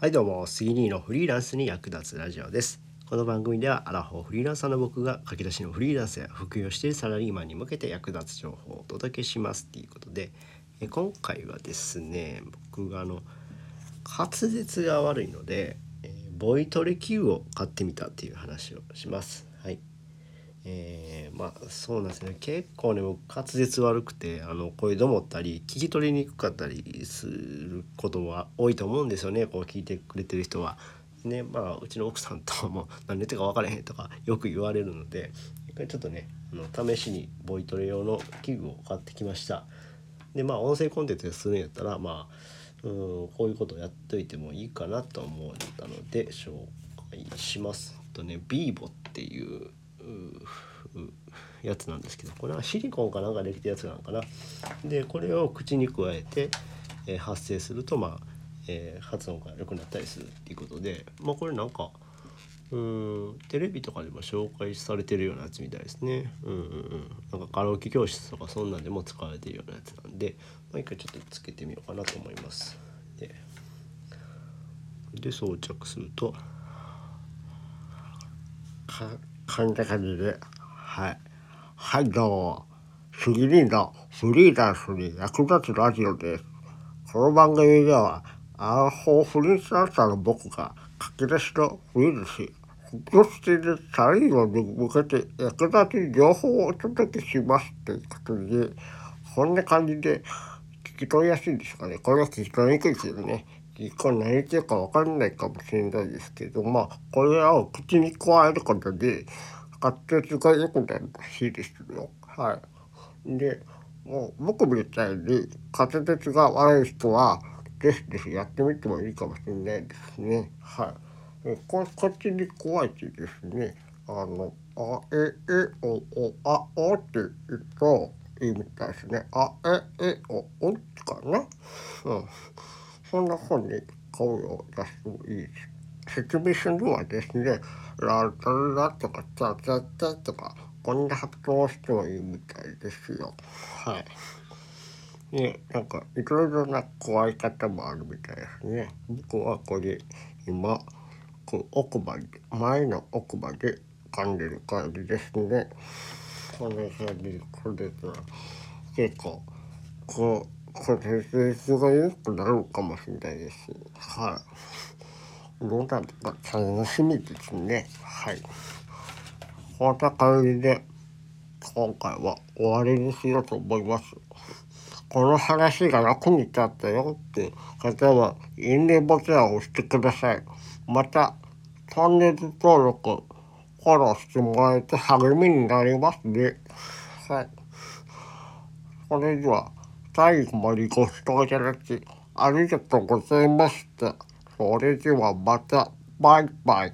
はいどうも杉兄のフリーランスに役立つラジオです。この番組ではアラフォーフリーランサーの僕が駆け出しのフリーランスや副業しているサラリーマンに向けて役立つ情報をお届けしますっていうことでえ今回はですね僕があの滑舌が悪いので、えボイトレ Q を買ってみたっていう話をします。はい。えーまあそうなんですね結構ね僕滑舌悪くてあの声どもったり聞き取りにくかったりすることは多いと思うんですよねこう聞いてくれてる人は。ねまあうちの奥さんとも何言ってか分からへんとかよく言われるので一回ちょっとねあの試しにボイトレ用の器具を買ってきました。でまあ音声コンテンツでするんやったらまあうんこういうことをやっといてもいいかなと思ったので紹介します。とねビーボっていうやつなんですけどこれはシリコンかなんかできたやつなのかな。でこれを口に加えて、えー発声するとまあ、えー発音が良くなったりするっていうことでまあこれなんかうんテレビとかでも紹介されてるようなやつみたいですね。うんうんうん。なんかカラオケ教室とかそんなんでも使われてるようなやつなんで、まあ、一回ちょっとつけてみようかなと思います。で、で装着すると、か、こんな感じで、はい。はい、どうも。杉リーのフリーランスに役立つラジオです。この番組では、アラフォーフリーランサーの僕が駆け出しのウイルス、副業しているサリーマンに向けて役立つ情報をお届けしますということで、こんな感じで聞き取りやすいですかね。これは聞き取りにくいですよね。一個何言ってるか分かんないかもしれないですけど、まあ、これを口に加えることで、滑舌が良くなるらしいですよ。はい。で、もう僕みたいに滑舌が悪い人は、ぜひぜひやってみてもいいかもしれないですね。はい。ここっちに加えてですね、あの、あ、え、え、お、お、あ、おって言うといいみたいですね。あ、え、え、お、おかな。うん。そんな風に声を出してもいいです。説明するはですね、ラララとか、チャチャチャとか、こんな発音をしてもいいみたいですよ。はい。ね、なんかいろいろな加え方もあるみたいですね。僕はこれ今こう奥歯で前の奥歯で噛んでる感じですね。こんな感じでこれが結構こうこれ舌が良くなるかもしれないです。はい。どうなるか楽しみですね。はい。こんな感じで今回は終わりにしようと思います。この話が楽に立ったよって方は、いいねボタンを押してください。また、チャンネル登録、フォローしてもらえて励みになりますね。はい。それでは、最後までご視聴いただき、ありがとうございました。それではまた、バイバイ。